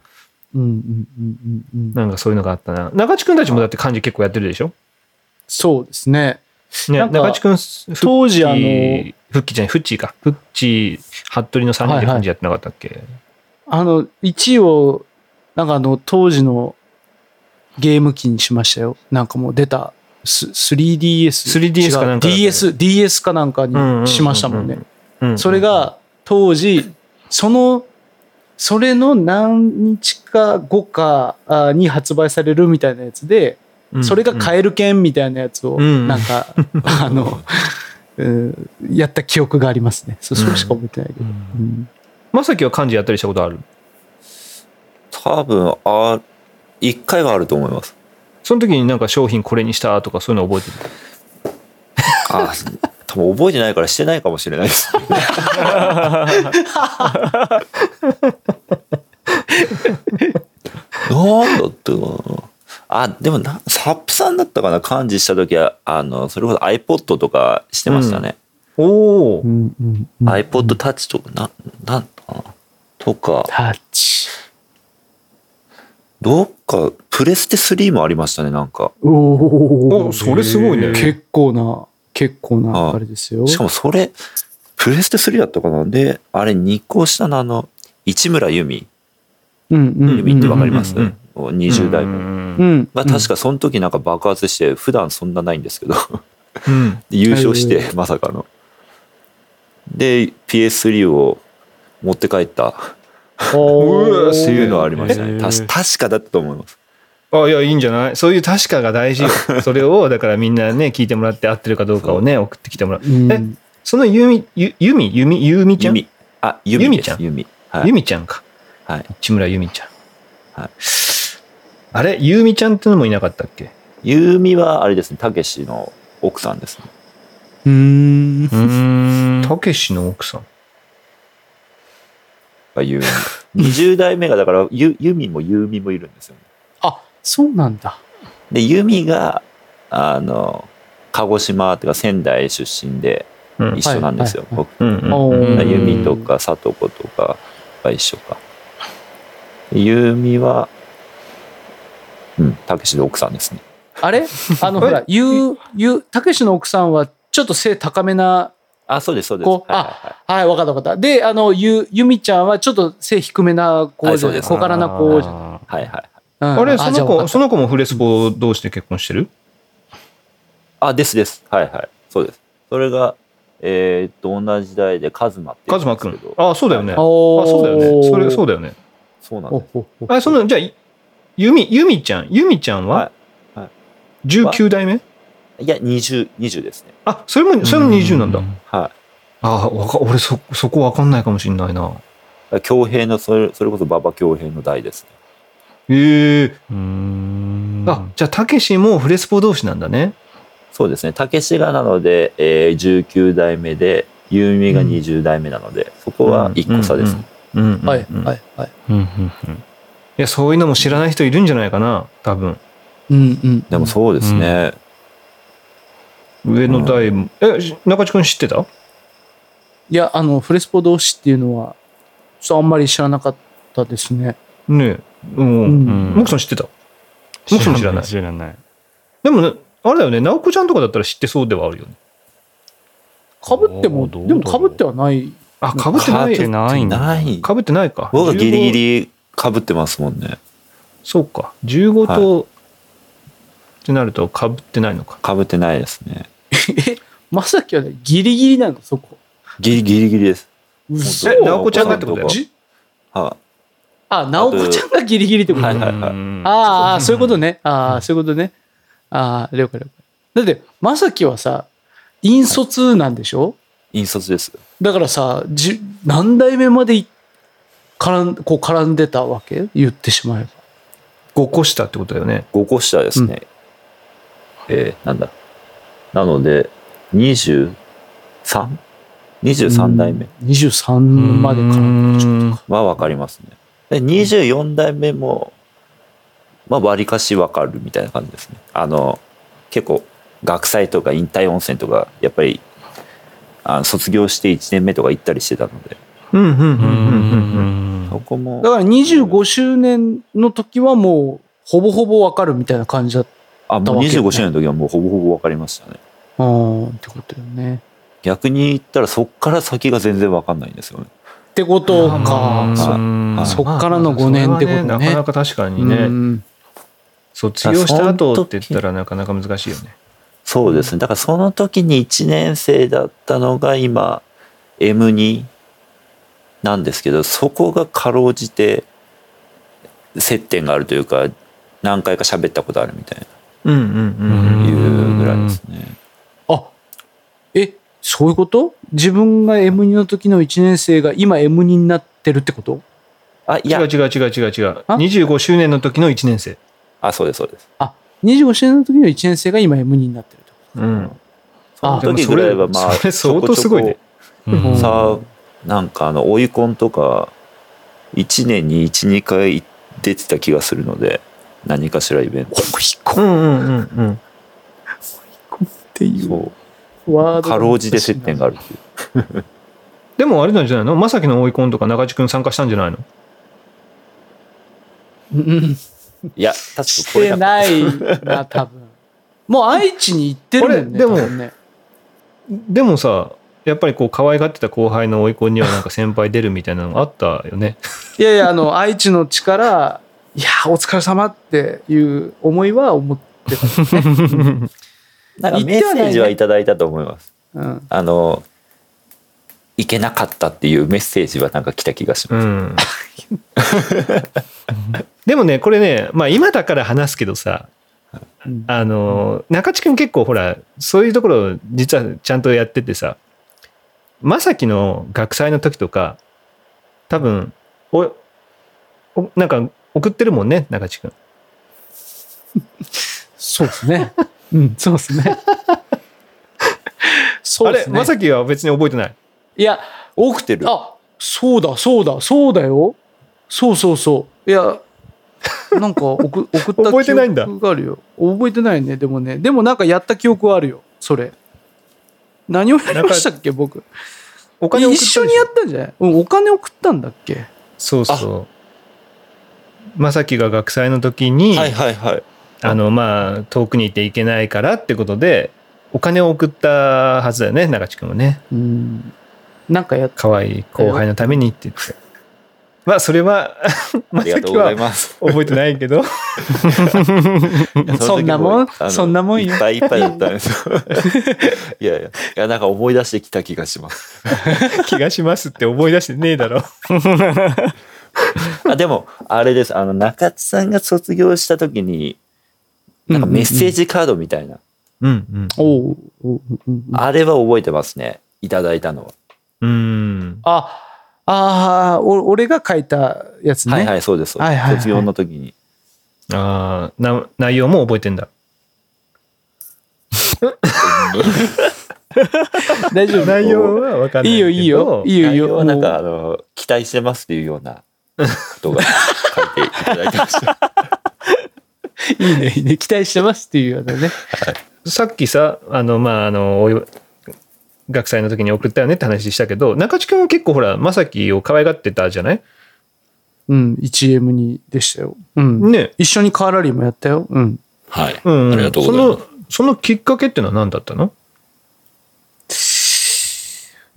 なんかそういうのがあったな。中地君たちもだって漢字結構やってるでしょ？そうですね。ねなんか中地君当時あのフッキーじゃないフッチーかフッチー服部の3人で漢字やってなかったっけ、あの、一応、なんかあの、当時のゲーム機にしましたよ。なんかもう出た、す 3DS。3DS かなんかね DS、DS かなんかにしましたもんね。うんそれが当時、その、それの何日か後かあに発売されるみたいなやつで、それが買える券みたいなやつを、うんなんか、あの、うんやった記憶がありますね。そそれしか覚えてないけど。うんまさきは漢字やったりしたことある？多分、あ、一回はあると思います。その時になんか商品これにしたとかそういうの覚えてる？あ、多分覚えてないからしてないかもしれないです。なんだったかな。あ、でもな、サップさんだったかな、漢字した時は、あの、それこそ iPod とかしてましたね。おおう、んうんうん iPod Touch とか、な、なんだかな？とか、タッチ。どっか、プレステ3もありましたね、なんか。おおおそれすごいね結構な、結構なああれですよ。しかもそれ、プレステ3だったかな？で、あれ、2個下のあの、市村由美。うんうん由美ってわかります、うんうん20代目。うん。まあ、確かその時なんか爆発して、普段そんなないんですけど、うん。で 優勝しへて、まさかの。で、PS3 を持って帰った。っおうわていうのはありましたね。確かだったと思います。あいやいいんじゃない？そういう確かが大事よ。それをだからみんなね聞いてもらって合ってるかどうかをね送ってきてもらう。うん。えそのゆみゆゆみゆみゆみちゃん？由美。あ、由美です。由美ちゃん？由美。はい。ゆ。みちゃんか。はい。市村ゆみちゃん。はいあれ？ゆみちゃんってのもいなかったっけ？由美はあれですね、たけしの奥さんですね。うーん。うーん。たけしの奥さん？が由美。20代目が、だから、ゆ由美も由美もいるんですよね。あ、そうなんだ。で、由美が、あの、鹿児島っていうか仙台出身でうん一緒なんですよ。はいはい僕うんうんおーうん由美とかさとことかが一緒か。で由美は、うん、たけしの奥さんですね。あれ？あの、ほら、ゆう、ゆう、たけしの奥さんはちょっと背高めな、あ、そうです、そうです。あ、はい、わかったわかった。で、あの、ゆ、ゆみちゃんはちょっと背低めな子じゃない、小柄な子じゃない。あはいはい。うんあれその子その子もフレスポ同士で結婚してる？あ、ですです。はいはい。そうです。それが、えーっと、同じ代でカズマって言カズマくん。あそうだよねあそうだよねそれそうだよねそうなんです。あそのじゃあゆみゆみちゃんゆみちゃんは？はいはい19代目？いや、20、20ですね。あそれもそれも20なんだはあわか俺そそこわかんないかもしんないない恭平の、それそれこそ馬場恭平の代ですね。へえうーん。あじゃあたけしもフレスポ同士なんだねそうですね。たけしがなので、えー、19代目で、ゆうみが20代目なので、そこは1個差ですね。うんうんうんうんはいうんはいはい。うんうんうんいやそういうのも知らない人いるんじゃないかな多分。うんうん。でもそうですね。上の代も、えし中地君知ってた？いや、あの、フレスポ同士っていうのは、そうあんまり知らなかったですね。ねえ。うん。うん。うんモクさん知ってた？もちろん知らない。知らない。でもねあれだよね。直子ちゃんとかだったら知ってそうではあるよね。かぶっても、でもかぶってはない。あかぶってな被ってい。かぶってないか。僕はギリギ15リかぶってますもんね。そうか15と、ってなるとかぶってないのかかぶってないですね。え、まさきはね、ギリギリなの、そこ。ギリギリギリです。嘘え直子ちゃんがってことだよじはあ、直子ちゃんがギリギリってことはいはいはいうんああ、そういうことね。ああ、そういうことね。ああ、了解了解。だって、まさきはさ、引率なんでしょ？い。引率です。だからさ、じ何代目までい絡んこう絡んでたわけ？言ってしまえば。5個下ってことだよね5個下ですね。えーなんだ？なので、23?23 代目23までからちょっとかは分かりますね。で24代目も、まあ、割かし分かるみたいな感じですね。あの、結構、学祭とか引退温泉とか、やっぱり、あの卒業して1年目とか行ったりしてたので、うんうんうんうんうんそこもだ、から25周年の時はもうほぼほぼわかるみたいな感じだっあ、もうわけよね25周年の時はもうほぼほぼ分かりましたね。たうんってことよね。逆に言ったらそっから先が全然分かんないんですよね。ってことか。あそうんそっからの5年ってことねまあまあそれはなかなか確かにね、うん卒業した後って言ったらなかなか難しいよね。そうですね。だからその時に1年生だったのが今 M2 なんですけど、そこがかろうじて接点があるというか、何回か喋ったことあるみたいうんうんうんな、うん。いうぐらいですね。あえそういうこと？自分が M2 の時の1年生が今 M2 になってるってこと？あ、いや違う、違う違う違う違う。あ？25周年の時の1年生。あ、そうです、そうです。あ25周年の時の1年生が今 M2 になってると。うん。その時ぐらいはまあ、それ相当すごいねうんさあ、なんかあの、追い込んとか、1年に1、2回出てた気がするので、何かしらイベント。うんうんうんうん。っていそうワードう。かろうじて接点があるっていう。でもあれなんじゃないの？まさきの追い込んとか中地君参加したんじゃないの？うんいや、確かしこれだてないな多分もう愛知に行ってるもんねでもねでもさ、やっぱりこう可愛がってた後輩の追い込んにはなんか先輩出るみたいなのがあったよね。いやいやあの愛知の力いやお疲れ様っていう思いは思ってた、なんかメッセージはいただいたと思います。うん、あの、いけなかったっていうメッセージはなんか来た気がします。うん。でもね、これね、まあ今だから話すけどさ、うんあの、中地君結構ほら、そういうところ実はちゃんとやっててさ、まさきの学祭の時とか、多分、お、おなんか送ってるもんね、中地君。そうですね。うんそうですね。そうあれ、ですね。まさきは別に覚えてない？いや多くてる。あそうだそうだそうだよ。そうそうそう。いやなんか送 送った覚えてないんだ。記憶があるよ覚えてないねでもね。でもなんかやった記憶はあるよそれ何をやりましたっけ僕お金一緒にやったんじゃない、うん、お金送ったんだっけ？そうそう。まさきが学祭の時に、はいはいはい。あの、まあ、遠くにいていけないからってことで、お金を送ったはずだよね、中地君はね。うんなんかやっ可愛い後輩のためにって言って。まあ、それは、まさきありがとうございはます。覚えてないけど、そんなもん？そんなもんよいっぱいいっぱいだったんですよ。いやいや、いやなんか思い出してきた気がします。気がしますって思い出してねえだろ。あでも、あれです。あの、中津さんが卒業した時に、なんかメッセージカードみたいな、うんうん。おうおううんうんあれは覚えてますね。いただいたのは。うん。ああーお俺が書いたやつね、はいはい、そうです。はいはいはい卒業の時に。ああ、な、内容も覚えてんだ。大丈夫？内容は分かんないいいよいいよいいよいいよ内容はなんか、あの、期待してますっていうようなことが書いていただいてました。いいねいいね期待してますっていうようなね さっきさ、あの、まあ、あの、おい学祭の時に送ったよねって話したけど、中地君は結構ほら、まさきを可愛がってたじゃない？うん 1M2 でしたよ、うん。ね。一緒にカーラリーもやったよ。うん。はい。うん、ありがとうございます。その、そのきっかけってのは何だったの？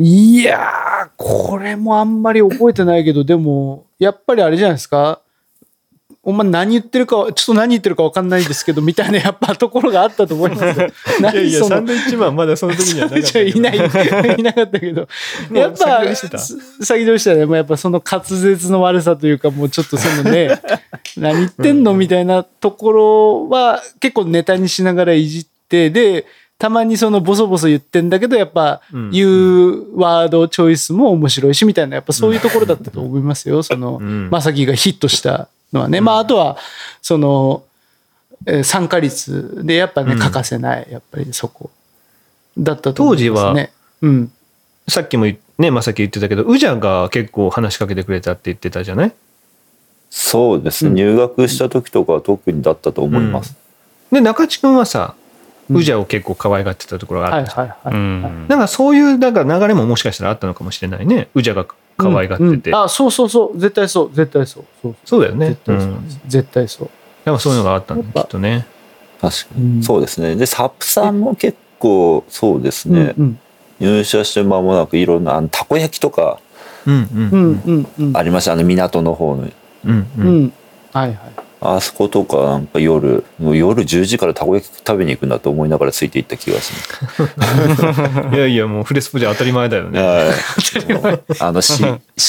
いやーこれもあんまり覚えてないけどでもやっぱりあれじゃないですか？お前何言ってるかちょっと何言ってるか分かんないですけどみたいなやっぱところがあったと思いますよ。何その？ドイッチマンまだその時にはなかったいない、いなかったけど。やっぱ、先取りしてた。す先取りしたね。やっぱその滑舌の悪さというか、もうちょっとそのね、何言ってんのみたいなところは結構ネタにしながらいじって、で、たまにそのボソボソ言ってんだけど、やっぱうん。言うワードチョイスも面白いし、みたいな、やっぱそういうところだったと思いますよ。その、ん。まさきがヒットしたのはね。まあ、あとは、その、えー参加率でやっぱね、欠かせない、やっぱりそこ。だったと思いますね。うん。さっきも言っね、まさき言ってたけど、宇治が結構話しかけてくれたって言ってたじゃない？そうですね、うん入学した時とかは特にだったと思います。で、中地君はさ、うん宇治を結構可愛がってたところがあはいったじゃん。はいはい。うんなんかそういうなんか流れももしかしたらあったのかもしれないね。宇治が可愛がってて。うんあ、そうそうそう。絶対そう。絶対そう。そうそうだよね絶。対そう。うん。絶対そう。なんかそういうのがあったんだ、やっぱきっとね。確かうんに。そうですね。で、サップさんも結構、そうですね、うん入社して間もなくいろんな、あの、たこ焼きとかうんうんうんうんうんありました。あの、港の方の。うんう。うんん。はいはい。あそことか、なんか夜、もう夜10時からたこ焼き食べに行くんだと思いながらついていった気がします。いやいや、もうフレスポじゃ当たり前だよね。はいあの、し、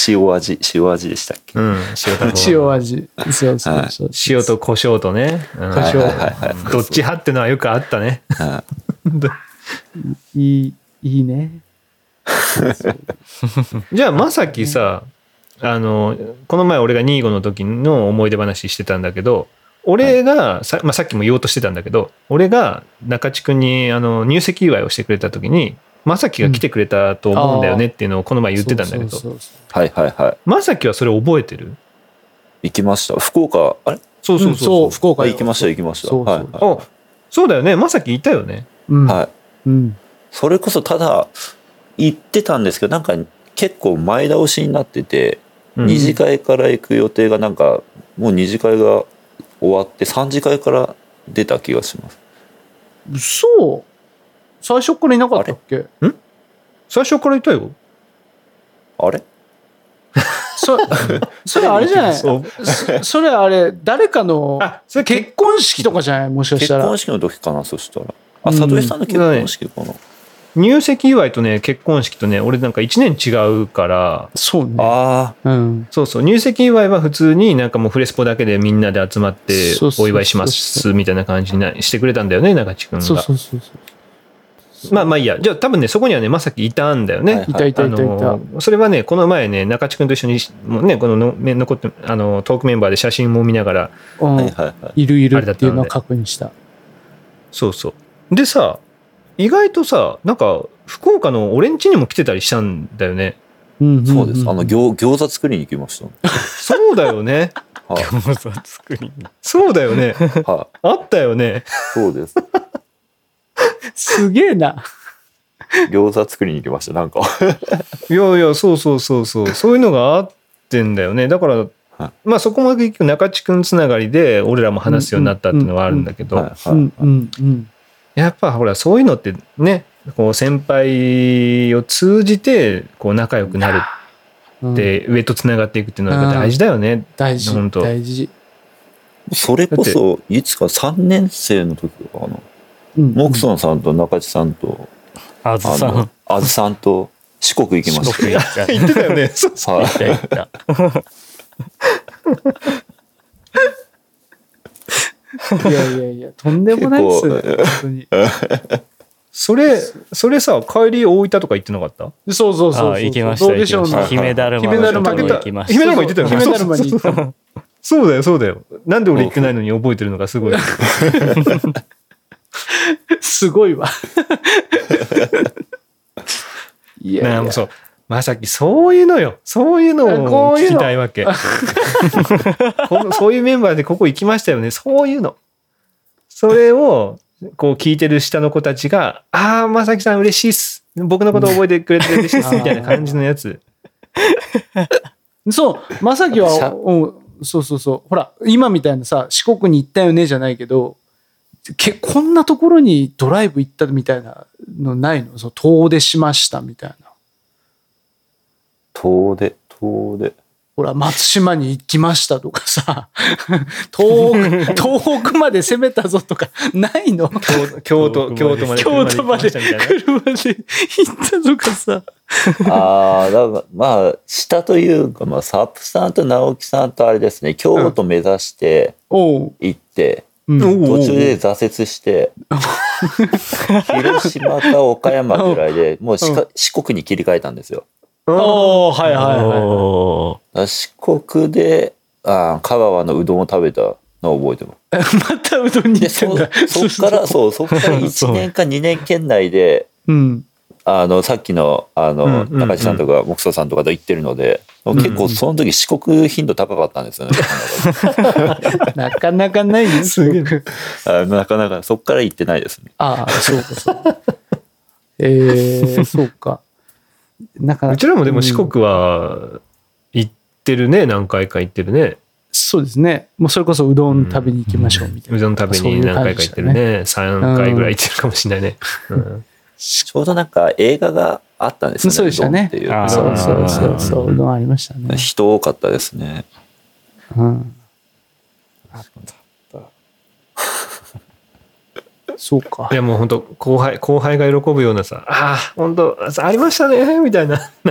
塩味、塩味でしたっけ？うん。塩味。そうそうそう。塩と胡椒とね。うん胡椒 どっち派ってのはよくあったね。はい いい、いいね。じゃあ、まさきさ、あの、この前俺が25の時の思い出話してたんだけど、俺がさ,、まあ、さっきも言おうとしてたんだけど、俺が中地君にあの入籍祝いをしてくれた時に、まさきが来てくれたと思うんだよねっていうのをこの前言ってたんだけど、はいはいはい。まさきはそれ覚えてる？行きました。福岡、あれ？そうそうそう、福岡あ行きました行きました。そうそうはいあそうだよね。まさきいたよね。はい。うん。それこそただ、行ってたんですけど、なんか結構前倒しになってて、うん二次会から行く予定がなんか、もう二次会が終わって三次会から出た気がします。嘘最初からいなかったっけ？最初からいたよ。あれ？そそれあれじゃない？それあれ、誰かのあ、それ結婚式とかじゃない？もしかしたら結婚。式の時かな、そしたら。あ、うん佐藤さんの結婚式かな。入籍祝いとね、結婚式とね、俺なんか1年違うから、そうね。あうん。そうそう、入籍祝いは普通になんかもうフレスポだけでみんなで集まってお祝いしますみたいな感じになしてくれたんだよね、中地君が。そうそうそうそう。まあまあいいや。じゃあ多分ね、そこにはね、まさきいたんだよね。はいいたいたいたいた。それはね、この前ね、中地君と一緒に、もうね、こののめ残って、あの、トークメンバーで写真も見ながら、うんはいはいはい。いるいるっていうのを確認した。そうそう。でさ、意外とさ、なんか、福岡の俺ん家にも来てたりしたんだよね。うんんんそうです。あの、餃餃子作りに行きましそうだよね。た。はい。餃子作りに。そうだよね。はい。あったよね。そうです。すげえな。餃子作りに行きました。なんか。いやいや、そうそうそうそう。そういうのがあってんだよね。だから、まあそこまで結局中地君つながりで俺らも話すようになったっていうのはあるんだけど、はいはいうんうんうん。やっぱほらそういうのってね、こう先輩を通じてこう仲良くなるうんって、上とつながっていくっていうのは大事だよね。大事本当大事。それこそ、いつか3年生の時かな。うんモクソンさんと中地さんと、あずさんあずさんと四国行きまし四国行った。言ってたよね。そうた。はい。いやいやいや、とんでもないですよ、結構本当に。それ、それさ、帰り大分とか行ってなかった？そうそうそうそう。あ行きました行きました。姫だるま姫だるまにのとこ行きました。姫だるま行ってたよね姫だるまに行った。そうだよ、そうだよ。なんで俺行ってないのに覚えてるのがすごい。すごいわ。いやいやねもうそう。まさき、そういうのよ。そういうのを聞きたいわけ。このそういうメンバーでここ行きましたよね。そういうの。それを、こう聞いてる下の子たちが、ああ、まさきさん嬉しいっす。僕のこと覚えてくれて嬉しいっす。みたいな感じのやつ。そう、まさきは、うんそうそうそう。ほら、今みたいなさ、四国に行ったよねじゃないけど、けこんなところにドライブ行ったみたいなのないの？そう遠出しましたみたいな。遠出、遠出。ほら、松島に行きましたとかさ、遠く、東北まで攻めたぞとか、ないの？京都、京都まで。京都まで車で行ったとかさ。ああ、だからまあ、下というか、まあ、サップさんと直樹さんとあれですね、京都目指して。行って、うん。途中で挫折して、広島か岡山ぐらいで、もうしか四国に切り替えたんですよ。おーはいはいはい四国で、あー香川のうどんを食べたのを覚えてます。またうどんにで、行っ。そ、そっから、そう、そっから1年か 2年圏内で、うん。あの、さっきの、あの、うんうんうん中地さんとか木曽さんとかと行ってるので、結構その時遅刻頻度高かったんですよね。なかなかないよ、す。あなかなか、そっから行ってないですね。ああ、そうか、そうか。えー、そうか。なかなかうちらもでも四国は行ってるね、何回か行ってるね。そうですね。もうそれこそうどん食べに行きましょうみたいな。うどん食べに何回か行ってるね。3回ぐらい行ってるかもしれないね。うんちょうどなんか映画があったんですよね。そうでしたねっていう。そうそうそうそう、うどんありましたね。人多かったですね。うん。そうかい。やもう本当後輩、後輩が喜ぶようなさ、ああ、本当ありましたね、みたいな。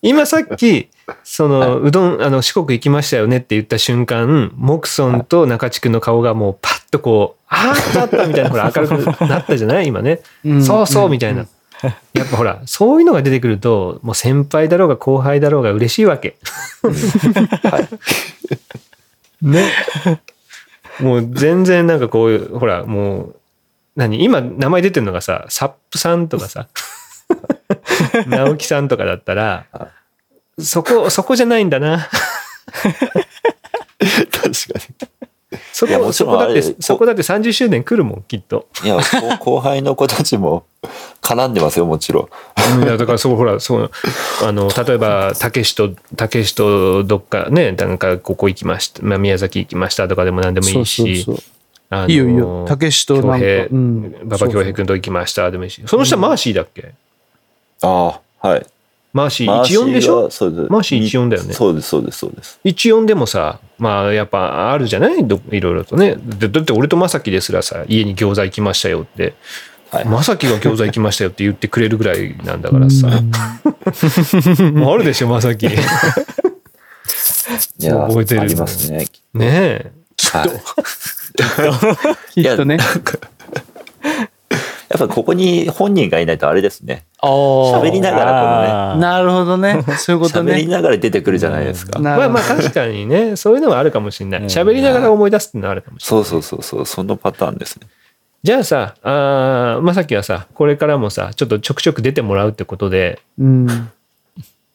今さっき、その、うどん、あの、四国行きましたよねって言った瞬間、モクソンと中地区の顔がもうパッとこう、ああ、あったみたいな、ほら、明るくなったじゃない？今ね。うんそうそう、みたいな。やっぱほら、そういうのが出てくると、もう先輩だろうが後輩だろうが嬉しいわけ。ね。もう全然なんかこういう、ほら、もう、何？今名前出てるのがさ、サップさんとかさ、直樹さんとかだったら、そこ、そこじゃないんだな。確かそこ、そこだってそこだって30周年来るもん、きっと。に。いや、こ後輩の子たちも絡んでますよ、もちろん。いやだからそうほらそうあの例えばたけしとたけしとどっかねなんかここ行きました、まあ、宮崎行きましたとかでも何でもいいしそうそうそうあのいいよいいよ。たけしとなんか。馬場恭平君と行きましたでもいいしその下マーシーだっけ？ああ、はい。マーシー14でしょマーシーがそうです。マーシー14だよねそうです、そうです、そうです。14でもさまあやっぱあるじゃない？どいろいろとねでだって俺と正樹ですらさ家に餃子行きましたよってはい。正樹が餃子行きましたよって言ってくれるぐらいなんだからさ あるでしょ正樹ねいや、覚えてるありますね。えはい。きっとね。やっぱここに本人がいないとあれですね。ああ。喋りながらこのね、なるほどね。そういうこと喋りね。ながら出てくるじゃないですか。なまあまあ確かにね、そういうのはあるかもしれない。うん喋りながら思い出すっていうのはあるかもしれない。そうそうそうそう、そのパターンですね。じゃあさ、あーまさきはさ、これからもさ、ちょっとちょくちょく出てもらうってことで、うん。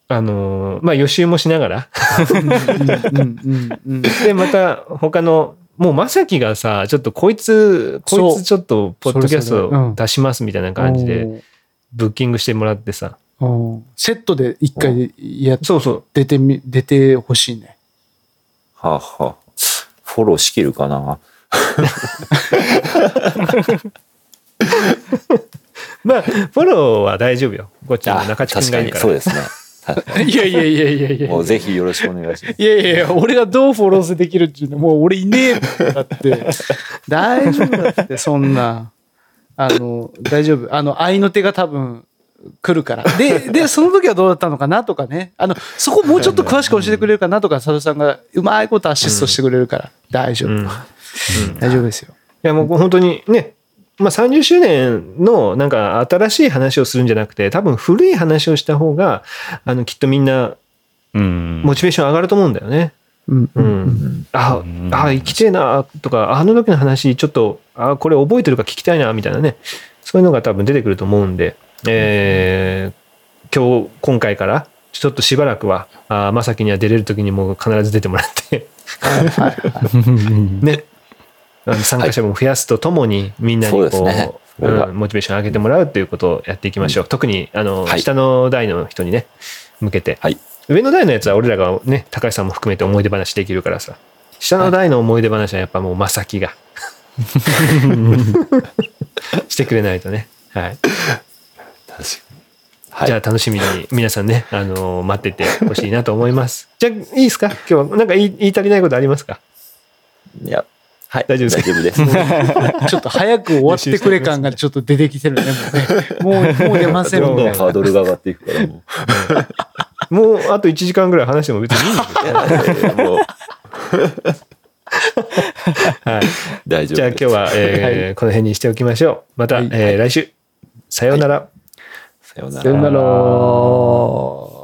あのーまあ予習もしながら、うんうんうん。で、また他の、もうまさきがさ、ちょっとこいつ、こいつちょっとポッドキャスト出しますみたいな感じで、ブッキングしてもらってさ、セットで一回やっそうそう、出てみ、出てほしいね。はあ、はあ、フォローしきるかな。まあ、フォローは大丈夫よ。こっちの中地君確かにがいるから。そうですね。いやいやいやいやいにもうぜひよろしくお願いします。いやいやいや、俺がどうフォローできるっていうのもう俺いねえだって。大丈夫だって、そんな。あの、大丈夫。あの、愛の手が多分来るから。で、で、その時はどうだったのかなとかね。あの、そこもうちょっと詳しく教えてくれるかなとか、佐藤さんがうまいことアシストしてくれるから、大丈夫。うん大丈夫ですよ。いやもう本当にね、まあ、30周年のなんか新しい話をするんじゃなくて多分古い話をした方があのきっとみんなうん。モチベーション上がると思うんだよね。うん。うんうんあうんあ生きてえなとかあの時の話ちょっとあこれ覚えてるか聞きたいなみたいなねそういうのが多分出てくると思うんで、えー今日今回からちょっとしばらくはあまさきには出れる時にも必ず出てもらって。ね、参加者も増やすとともに、みんなにこうそうですねうんモチベーション上げてもらうということをやっていきましょう。特にあの、はい下の代の人にね、向けて、はい。上の代のやつは俺らがね、高橋さんも含めて思い出話できるからさ、下の代の思い出話はやっぱもうまさきが してくれないとね。はい。確かに。はい。じゃあ楽しみに皆さんね、あの待っててほしいなと思います。じゃあいいですか？今日はなんか言い言い足りないことありますか？いや、はい。大丈夫です大丈夫です。ちょっと早く終わってくれ感がちょっと出てきてるね。もうね。もう、もう出ませんどんどん。ハードルが上がっていくから、も もうあと1時間ぐらい話しても別にいいんだけど。う。もう、はい。大丈夫です。じゃあ今日は、えーこの辺にしておきましょう。また、はいえー来週。さようなら。さようならさよなら。